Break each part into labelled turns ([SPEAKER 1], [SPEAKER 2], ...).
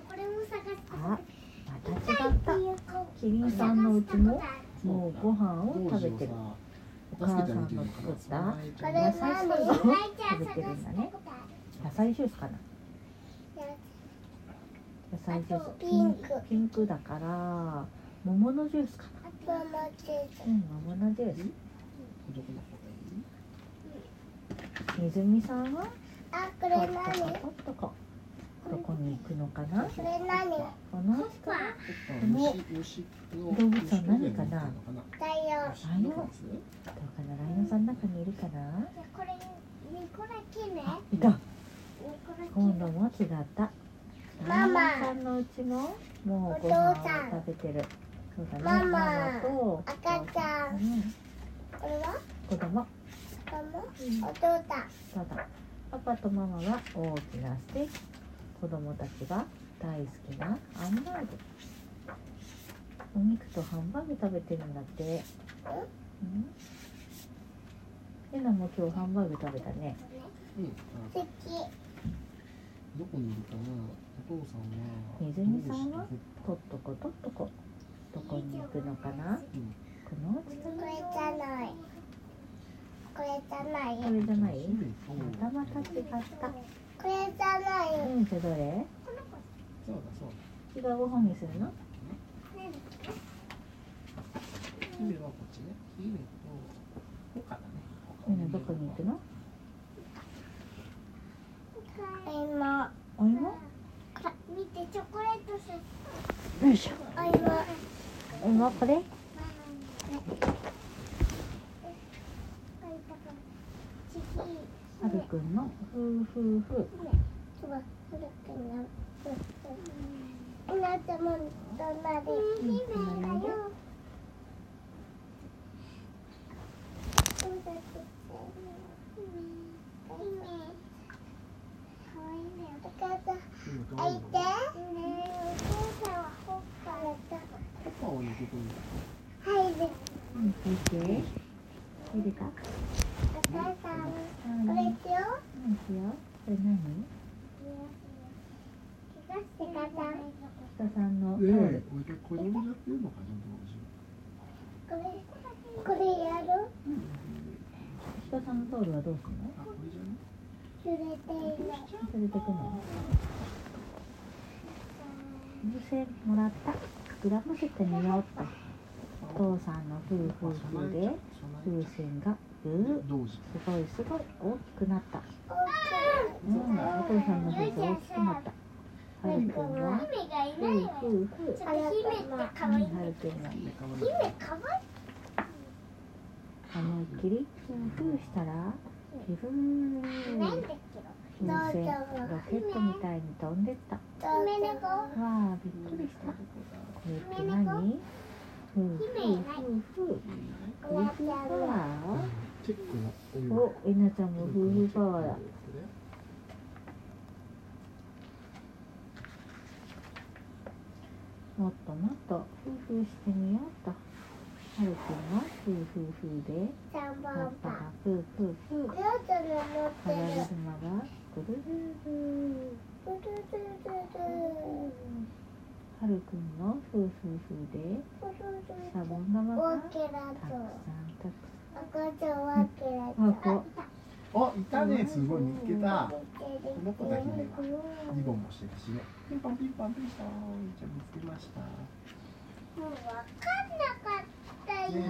[SPEAKER 1] これも探す
[SPEAKER 2] あまた違ったキリンさんのうちも。もうご飯を食べてる。お母さんの作った野菜
[SPEAKER 1] 何
[SPEAKER 2] サラダを
[SPEAKER 1] 食
[SPEAKER 2] 食べてるんだね。野菜ジュースかな。野菜ジュース。ピンク。ピンク。だから桃のジュースかな。うん桃のジュース。
[SPEAKER 3] どこの方がいい？
[SPEAKER 2] 水見さんは？
[SPEAKER 1] あ、これ何？
[SPEAKER 2] ことっとこどこに行くのかな？
[SPEAKER 1] これ何
[SPEAKER 2] この動物は何かな？
[SPEAKER 1] だよ
[SPEAKER 2] ライオン？どうかな？ライオンさんの中にいるかな？
[SPEAKER 1] これ、ニコラキね
[SPEAKER 2] いた。今度も違った。
[SPEAKER 1] ママ。
[SPEAKER 2] ライオンさんのうちももうご
[SPEAKER 1] お
[SPEAKER 2] 飯を
[SPEAKER 1] 父さん。
[SPEAKER 2] 食べてる。そうだね。
[SPEAKER 1] ママ。
[SPEAKER 2] と。
[SPEAKER 1] 赤ちゃん。
[SPEAKER 2] うん。
[SPEAKER 1] これは？
[SPEAKER 2] 子供。
[SPEAKER 1] ママお父さん。
[SPEAKER 2] そうだ。パパとママは大きなステーキ子供たちが大好きなハンバーグお肉とハンバーグ食べてるんだって。うん。えなも今日ハンバーグ食べたね。
[SPEAKER 3] うん。どこにいるかなお父さん。は
[SPEAKER 2] 水見さん。はとっとことっとこどこに行くのかな
[SPEAKER 3] うん。
[SPEAKER 2] このうち
[SPEAKER 1] これじゃないこれじゃない
[SPEAKER 2] これじゃないまたまた違った
[SPEAKER 1] これじゃない
[SPEAKER 2] うんじゃあどれ？
[SPEAKER 3] そうだそうだ
[SPEAKER 2] 違うご飯にするの？
[SPEAKER 3] 姫はこっちね姫と他だね
[SPEAKER 2] どこに行くの？
[SPEAKER 1] 今
[SPEAKER 2] お芋？
[SPEAKER 1] 見てチョコレートす
[SPEAKER 2] よいしょ。
[SPEAKER 1] お芋。
[SPEAKER 2] お芋これ？はるくんのふうふうふう。
[SPEAKER 1] いて
[SPEAKER 3] わいいの
[SPEAKER 1] お母さんはほっか
[SPEAKER 3] パパはねここに
[SPEAKER 1] 入る
[SPEAKER 2] うん拭いて入れた
[SPEAKER 1] お母さんこれしよ。
[SPEAKER 2] よ。これ何？さんの。タオ
[SPEAKER 3] ええ
[SPEAKER 2] ル
[SPEAKER 3] 俺が子供やってるのかちゃんと
[SPEAKER 1] これこれやる？
[SPEAKER 2] 北さんのタオルはどうするの？
[SPEAKER 3] あこれじゃね
[SPEAKER 1] 揺れて
[SPEAKER 2] 連れてくの。風船もらった？膨らませてみようっとお父さんの夫婦風で風船がすごいすごい大きくなった。
[SPEAKER 1] 大
[SPEAKER 2] うん。お父さんの風船大きくなったはるくんは
[SPEAKER 1] 姫がい
[SPEAKER 2] ふ
[SPEAKER 1] ない
[SPEAKER 2] ふうふう
[SPEAKER 1] ちょっと姫って可愛い
[SPEAKER 2] はるくんが
[SPEAKER 3] 姫かわいい
[SPEAKER 1] 姫可愛い
[SPEAKER 2] 思いっきりふうふうしたらふふ
[SPEAKER 1] ん
[SPEAKER 2] 風船ロケットみたいに飛んでったわあびっくりしたこれって何ふうふうふうふうふうふう
[SPEAKER 3] チェックのお湯
[SPEAKER 2] ーおえなちゃんもふうふうパワー。だもっともっとふうふうしてみようと。はるくんはふうふうふうで。パパがふうふうふう
[SPEAKER 1] りょうちゃんの持ってる
[SPEAKER 2] パラリズマがぐるはるくんのふうふうふうでシャボン玉がたくさん
[SPEAKER 1] と
[SPEAKER 2] たくさんあこ
[SPEAKER 3] あいたねすごい見つけた。
[SPEAKER 1] と
[SPEAKER 3] この子だ姫はリボンもしてるしね。ピンポンピンポンピンポン。じゃあ見つけました。
[SPEAKER 1] もうわかんなかったよ。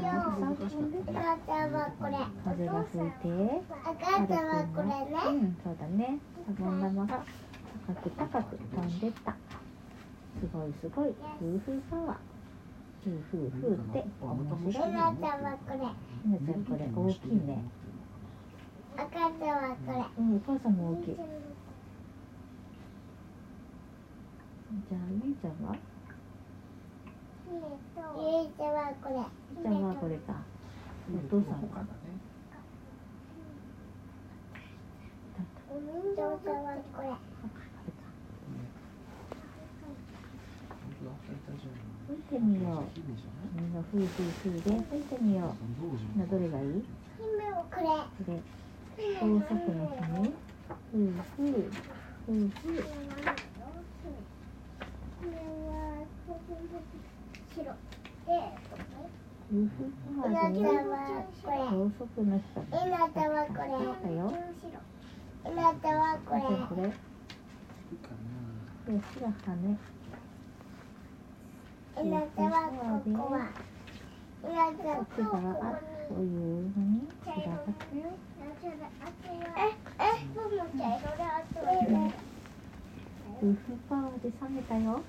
[SPEAKER 1] はこれ。
[SPEAKER 2] 風が吹いて。
[SPEAKER 1] 赤ちゃんはこれ
[SPEAKER 2] う
[SPEAKER 1] ね
[SPEAKER 2] んそうだね。シャボン玉が高く高く飛んでった。すごいすごい。夫婦パワーふうふうふうって面白いね
[SPEAKER 1] 赤ちゃんはこれ
[SPEAKER 2] ひなちゃんこれ大きいね
[SPEAKER 1] 赤ちゃんはこれ
[SPEAKER 2] うんお母さんも大きいじゃあゆいちゃんは
[SPEAKER 1] ゆいちゃんはこれ
[SPEAKER 2] ゆいちゃんはこれかお父さんは
[SPEAKER 1] お人形ちゃんはこれ
[SPEAKER 3] 本当だいたじゃん
[SPEAKER 2] 吹いてみようみんなふうふうふうで吹いてみようなどれ。がいい
[SPEAKER 1] 姫はこれ。
[SPEAKER 2] これ。大の姫ふうふうふうふう
[SPEAKER 1] は白で
[SPEAKER 2] 夫婦パ
[SPEAKER 1] うな
[SPEAKER 2] ワーで
[SPEAKER 1] ちゃんはこれ。
[SPEAKER 2] 高速の人
[SPEAKER 1] えなちゃんはこれ。えなちゃんはこれ。
[SPEAKER 2] これ。で白羽
[SPEAKER 1] ちゃんはここはえなちゃんはこ
[SPEAKER 2] こっち
[SPEAKER 1] こ
[SPEAKER 2] があそう
[SPEAKER 1] に
[SPEAKER 2] いうふうに散らばってよ
[SPEAKER 1] ええもも茶色であとね
[SPEAKER 2] 夫婦パワーで冷めたよ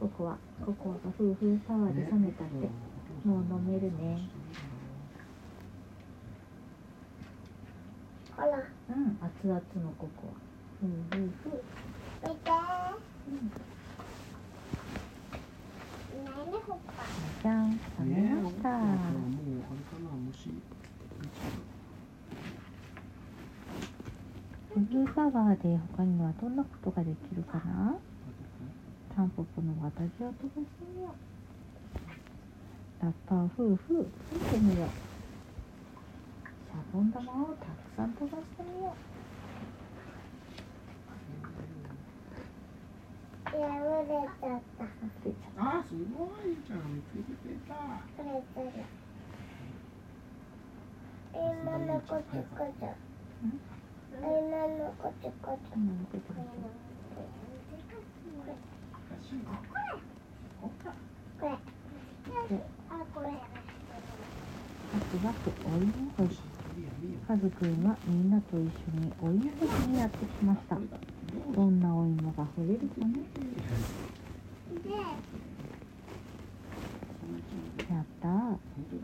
[SPEAKER 2] ここはここは夫婦パワーで冷めたってもう飲めるね
[SPEAKER 1] ほら
[SPEAKER 2] うん熱々のココア夫婦
[SPEAKER 1] 見て何ほっぱ
[SPEAKER 2] じゃん冷めました、
[SPEAKER 3] もうあれかな虫
[SPEAKER 2] 夫婦パワーで他にはどんなことができるかな？タンポポの私を飛ばしてみよう。ラッパー夫婦吹いてみよう。シャボン玉をたくさん飛ばしてみよ
[SPEAKER 1] 破れちゃった。
[SPEAKER 3] あすごいじゃん。見つけてた。
[SPEAKER 1] これ今のこちこち今のこちこち
[SPEAKER 2] こ。
[SPEAKER 1] れ。
[SPEAKER 2] で
[SPEAKER 1] あこれ。
[SPEAKER 2] ワクワクお芋掘り
[SPEAKER 3] いいよいいよ
[SPEAKER 2] カズくんはみんなと一緒にお芋掘りにやってきましたどんなお芋が掘れるかな
[SPEAKER 1] で
[SPEAKER 2] やった。ー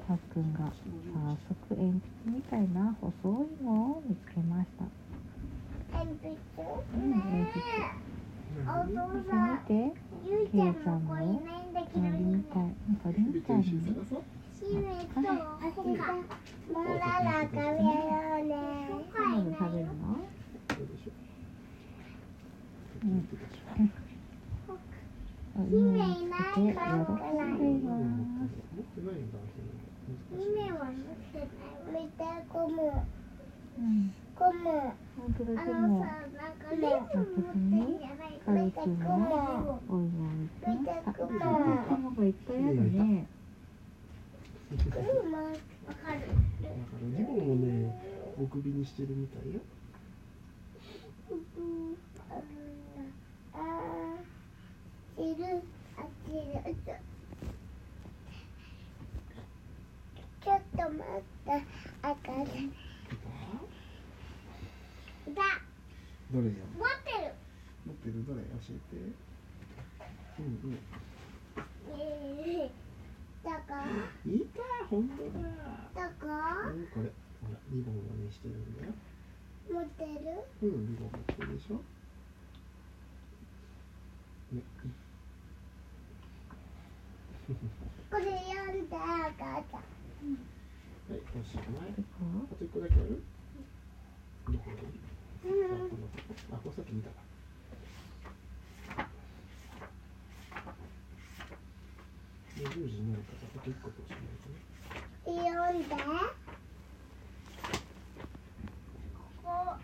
[SPEAKER 2] たっくんが早速鉛筆みたいな細い芋を見つけました。
[SPEAKER 1] 鉛筆
[SPEAKER 2] うん鉛筆見て。
[SPEAKER 1] さん
[SPEAKER 2] 見て。
[SPEAKER 1] ゆい。ちゃんの
[SPEAKER 2] 鳥みたい鳥みたいにね。
[SPEAKER 1] 食べよう姫は持ってない見てゴム
[SPEAKER 2] うん。
[SPEAKER 1] ゴム
[SPEAKER 2] 本当だ
[SPEAKER 1] あのさなんかレモン持ってんじゃない
[SPEAKER 2] カズ
[SPEAKER 1] 見てゴム
[SPEAKER 2] もお芋を見つけました
[SPEAKER 1] 見て
[SPEAKER 2] 卵いっぱいあるね
[SPEAKER 1] ゴムわかる
[SPEAKER 3] リボンをねお首にしてるみたいよ。
[SPEAKER 1] ああっちいるちょっと待ってあかん？だ
[SPEAKER 3] どれよ
[SPEAKER 1] 持ってる。
[SPEAKER 3] 持ってる。どれ？教えて。うんうん。
[SPEAKER 1] えーだか
[SPEAKER 3] いた本当だ。
[SPEAKER 1] だか
[SPEAKER 3] うんこれ？ほらリボンをねしてるんだよ。
[SPEAKER 1] 持ってる？
[SPEAKER 3] うんリボン持ってるでしょ？ね
[SPEAKER 1] これ読んであかん。だ
[SPEAKER 3] はいおしまいあと一個だけある？どこ
[SPEAKER 1] う
[SPEAKER 3] さっき見た。かで10時になるからあと一個とおしまいだね
[SPEAKER 1] 読んでここはい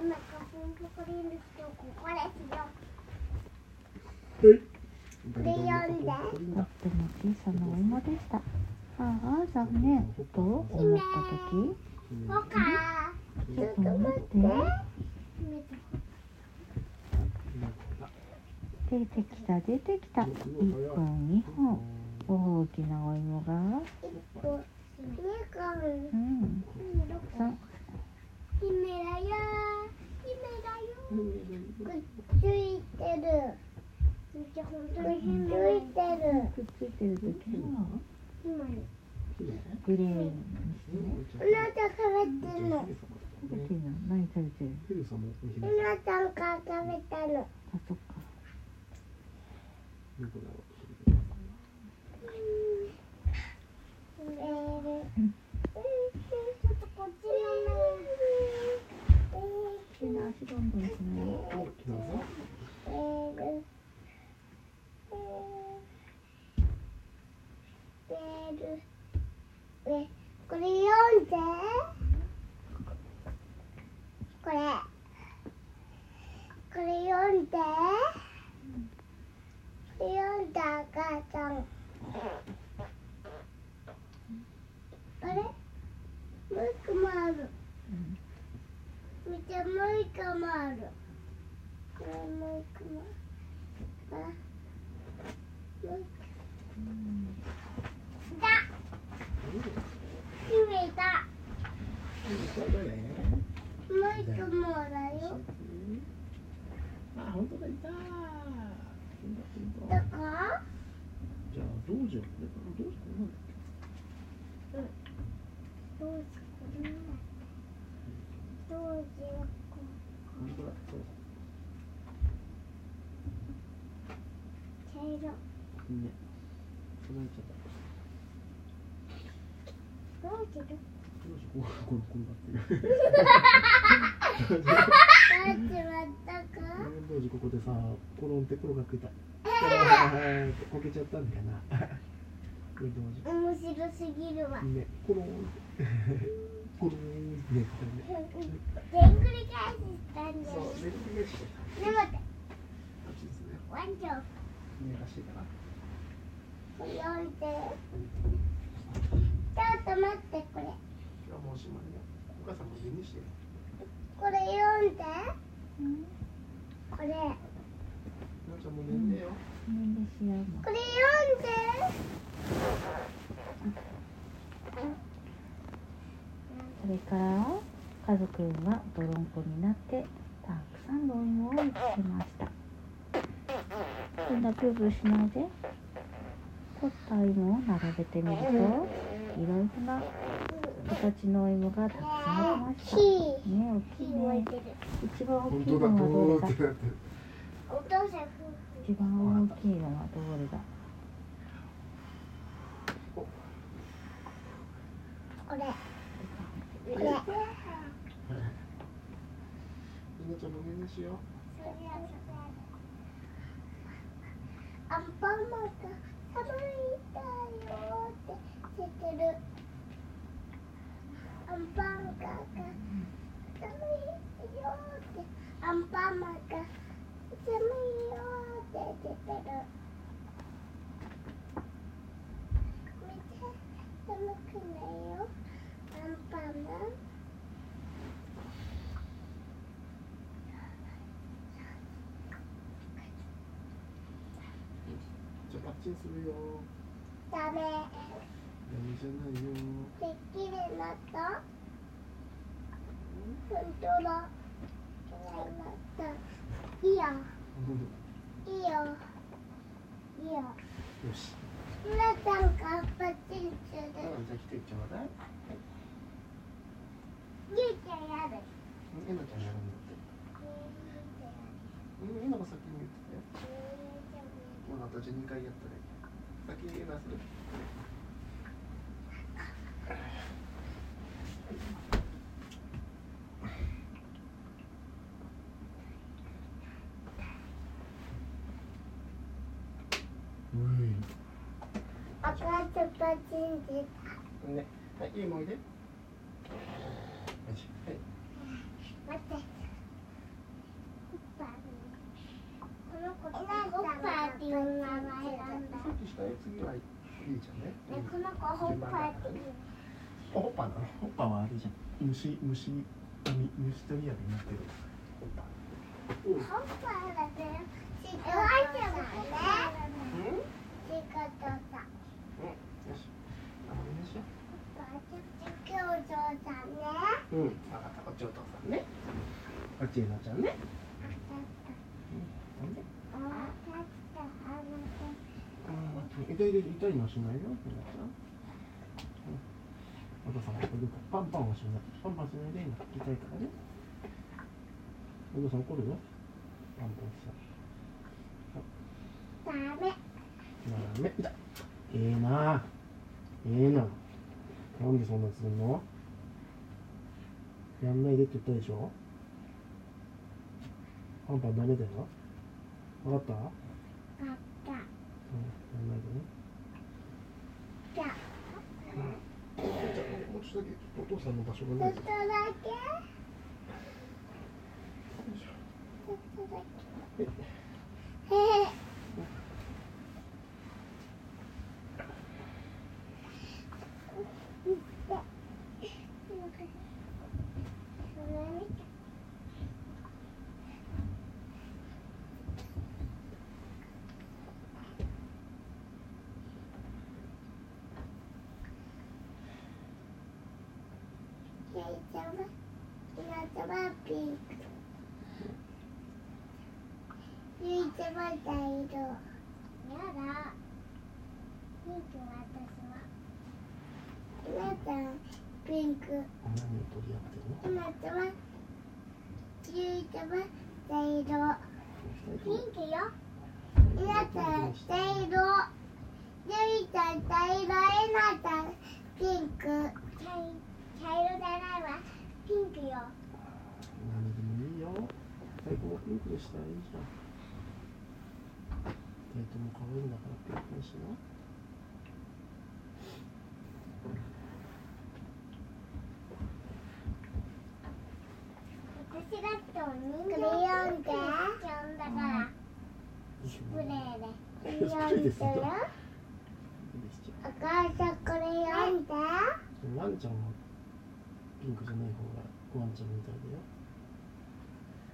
[SPEAKER 1] 今花粉ここでいいんですけどここですよ
[SPEAKER 3] はい
[SPEAKER 1] で読んで
[SPEAKER 2] とっても小さなお芋でしたああ残念と思った時
[SPEAKER 1] ほかちょっと待って
[SPEAKER 2] 出てきた出てきた1本2本大きなお芋が
[SPEAKER 1] 一個
[SPEAKER 2] うん。三
[SPEAKER 1] 姫だよ姫だよくっついてるめっついてる
[SPEAKER 2] くっついてる時は
[SPEAKER 1] 今に
[SPEAKER 2] グレーにしてね
[SPEAKER 1] うなちゃん。食べてるの
[SPEAKER 2] 食べてるの何食べてる
[SPEAKER 3] ヘルさん。もお昼
[SPEAKER 1] うなちゃん。から食べたの
[SPEAKER 2] あそっか
[SPEAKER 3] どだろう
[SPEAKER 1] んん。こ
[SPEAKER 2] れ読んで。これ。こ
[SPEAKER 3] れ読んで。
[SPEAKER 1] 読んだ赤ちゃん。あれ？もう一個もある。見て、もう一個もある。これ？もう一個もある。あもう一個。だ。決めた。もう一個もよ。
[SPEAKER 3] あ、本当だ、いた
[SPEAKER 1] どこ
[SPEAKER 3] じゃあ、どうじゃ、どうじゃ、なんだっ
[SPEAKER 1] どうしこれどうしよ
[SPEAKER 3] け本当だ、そう？
[SPEAKER 1] 茶色
[SPEAKER 3] ね、それちゃった。
[SPEAKER 1] どうしよう
[SPEAKER 3] どうしよう、こう、こう、こうなってる。
[SPEAKER 1] どうしまったか？
[SPEAKER 3] どうしここでさ、コロンって転がってた。こけちゃったんだよな。これどうじ
[SPEAKER 1] 面白すぎるわ
[SPEAKER 3] ね、コロンって。コロンってね、これね。
[SPEAKER 1] でんぐり返ししたんだよ
[SPEAKER 3] そう、
[SPEAKER 1] ね待って
[SPEAKER 3] こっちですね。
[SPEAKER 1] ワンちゃん
[SPEAKER 3] 寝かしてから。
[SPEAKER 1] これ置いてちょっと待ってこれ
[SPEAKER 3] 今日はもうおしまいよ。お母さんも寝にしてよ。
[SPEAKER 1] これ読んで
[SPEAKER 3] う寝んでよ。
[SPEAKER 2] 年齢しよ。うも
[SPEAKER 1] これ読んで。
[SPEAKER 2] それから家族は泥んこになってたくさんのお芋を見つけました。そんなプープーしないで取ったお芋を並べてみるといろいろな形のお芋がたくさんありましたね大きいね一番大きいのは、どれだ？一番大きいのはどれ。だ
[SPEAKER 1] これ。これ。
[SPEAKER 3] みんちゃんも寝にしよう。
[SPEAKER 1] アンパンマンが寒いだよって知ってるアンパンが寒いよってアンパンマンが寒いよって知ってる。見て寒くないよ。アンパンマン。
[SPEAKER 3] じゃあ、パッチンするよ。
[SPEAKER 1] ダメ
[SPEAKER 3] ダメじゃないよ。
[SPEAKER 1] てっきりなった本当だきれいになったいいよいいよいいよ
[SPEAKER 3] よし。
[SPEAKER 1] 皆さんがパチンする
[SPEAKER 3] じゃあ、来てちょうだい。
[SPEAKER 1] ゆうちゃんやる
[SPEAKER 3] えなちゃんやるんだって。うん、えなが先に言ってたよ。もうあとじゃあ2回やったらいい。先にえなする。う
[SPEAKER 1] 赤ちょっとパチンして
[SPEAKER 3] い。ね。はい、いいもんいで。はい。
[SPEAKER 1] 待ってこの子ホッパーっていう名。
[SPEAKER 3] 次はいいちゃんね。
[SPEAKER 1] ねこの子ホッパーっていう
[SPEAKER 3] ホッパーなのホッパーはあれじゃん虫虫網虫取り網になってるホッパーうん
[SPEAKER 1] ホッパーだけど仕事さね
[SPEAKER 3] うん
[SPEAKER 1] 仕事さ
[SPEAKER 3] よしあお願いしよ
[SPEAKER 1] 教場さんね
[SPEAKER 3] ううん。分かった。こっちお父さんね。こっちえなちゃんね。痛い痛い痛いのしないよお父さんこれパンパンはしないパンパンしないで今痛いからねお父さん怒るよパンパンし
[SPEAKER 1] たダメ
[SPEAKER 3] ダメだええなええななんでそんなすんのやんないでって言ったでしょ？パンパンダメだよ？分かった？うん
[SPEAKER 1] かった。
[SPEAKER 3] やんないでね。
[SPEAKER 1] じゃあ。
[SPEAKER 3] もうちょっとだけお父さんの場所
[SPEAKER 1] ちょっとだけ。ちょっとだけへへでゆいちゃんはひなたはピンクゆいちゃんは茶色やだピンク。私はひなたピンク。
[SPEAKER 3] 何を取り合ってるの
[SPEAKER 1] ひなたはゆいちゃんは茶色ピンク。よひなた茶色ゆいちゃん茶色ひなたピンク。茶茶色じゃないわピンク。よ
[SPEAKER 3] 最高もピンクでしたらいいじゃん二人とも可愛いんだからピンクにしな
[SPEAKER 1] 私だってお人形クレヨンでだからスプレーで。クレヨンお母さんこれ読んで。
[SPEAKER 3] ワンちゃんはピンクじゃない方がワンちゃんみたいだよ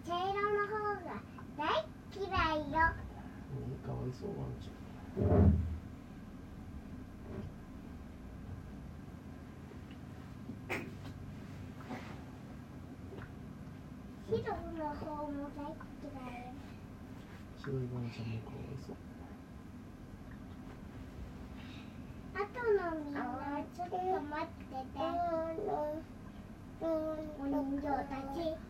[SPEAKER 1] 茶色の方が大嫌いよ。
[SPEAKER 3] ねかわいそうワンちゃん
[SPEAKER 1] 白の方も大嫌い
[SPEAKER 3] 白いワンちゃんもかわいそう
[SPEAKER 1] あとのみんなちょっと待っててお人形たち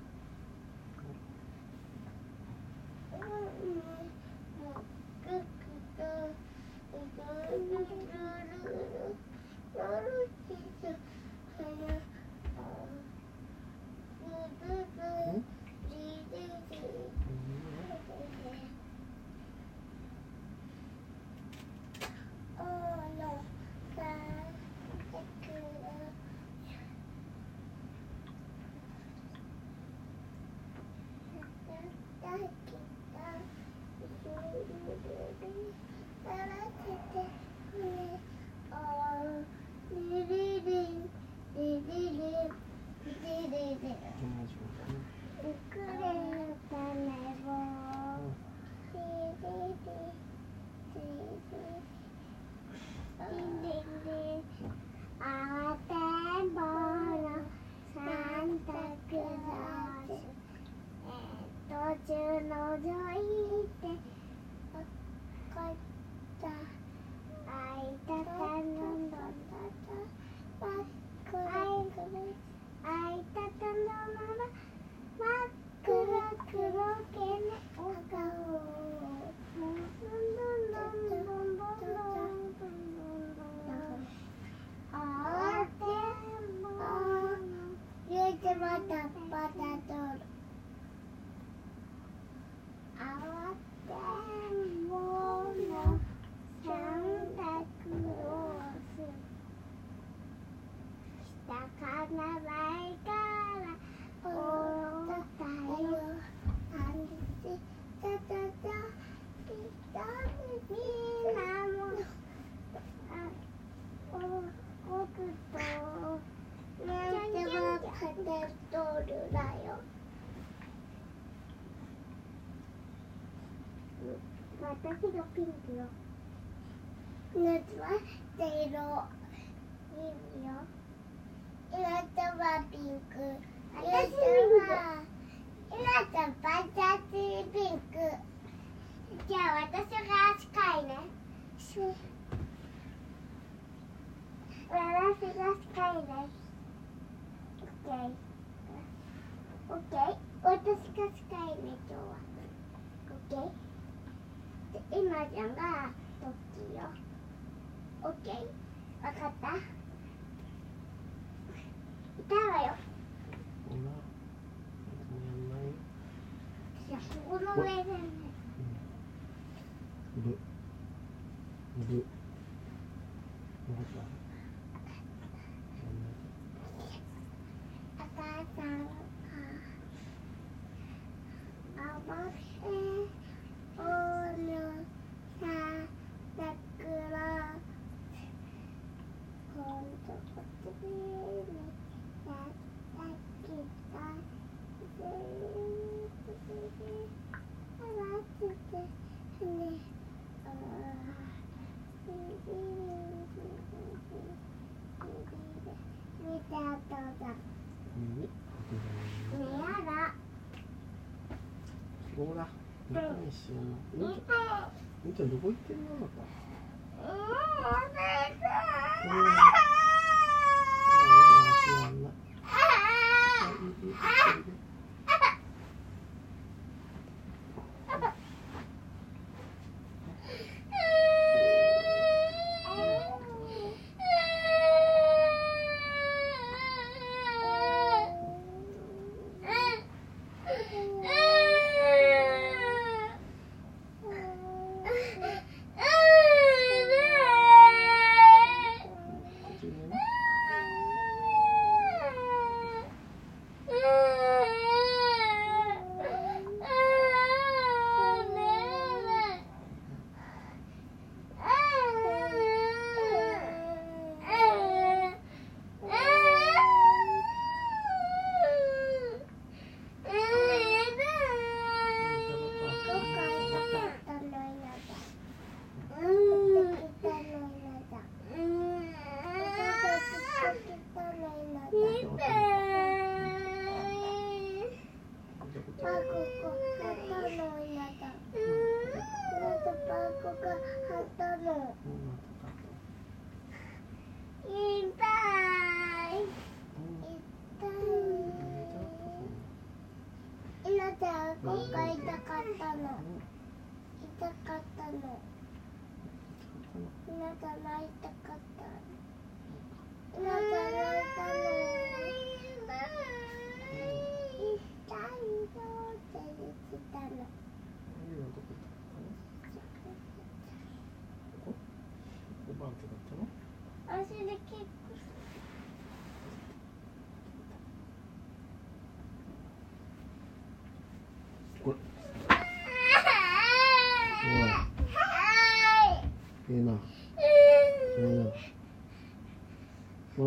[SPEAKER 1] 私がピンクよ。夏は茶色。いいよ。夏はピンク。私は。夏はパチャチピンク。じゃあ私が近いね。私が近いです。オッケー。オッケー。私が近いね今日は。オッケー。で今ちゃんがトッキーよ。オッケー？わかった？痛いわよ。
[SPEAKER 3] いよ
[SPEAKER 1] じゃあここの上でね。
[SPEAKER 3] ぶぶわかった
[SPEAKER 1] お母さんがあばせおのさだくらほんとこっちにやったきたぜあらつてねあ
[SPEAKER 3] こにしようのみーちゃん。みーちゃんどこ行った？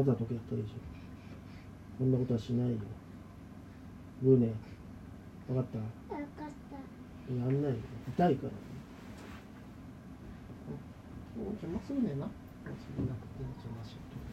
[SPEAKER 3] わざとやったでしょ。こんなことはしないよ。ブーね分かった？
[SPEAKER 1] よかった。
[SPEAKER 3] やんないよ。痛いからお邪魔するねんな。そんなしよう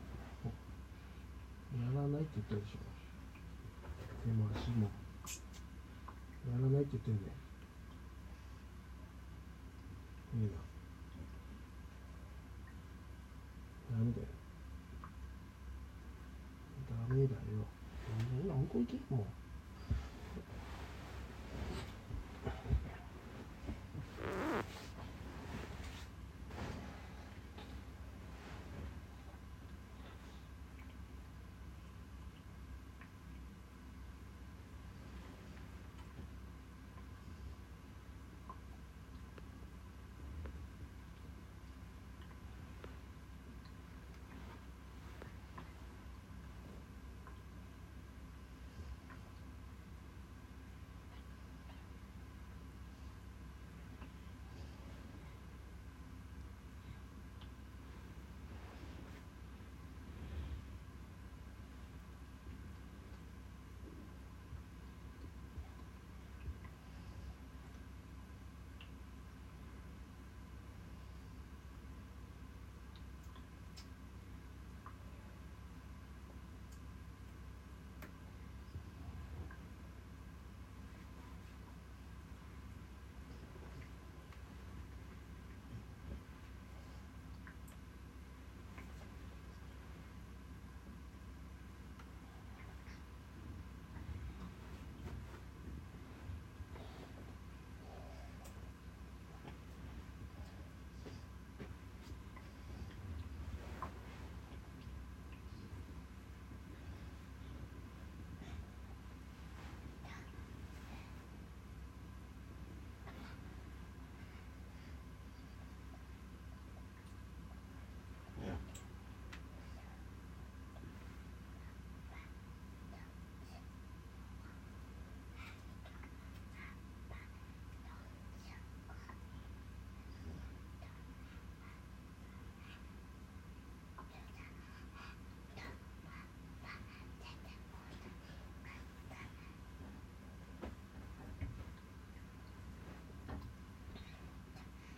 [SPEAKER 3] らないって言ったでしょ。手も足も。やらないって言ってんねいいな。ダメだよ。ダメだよ。いや向こ行けもう。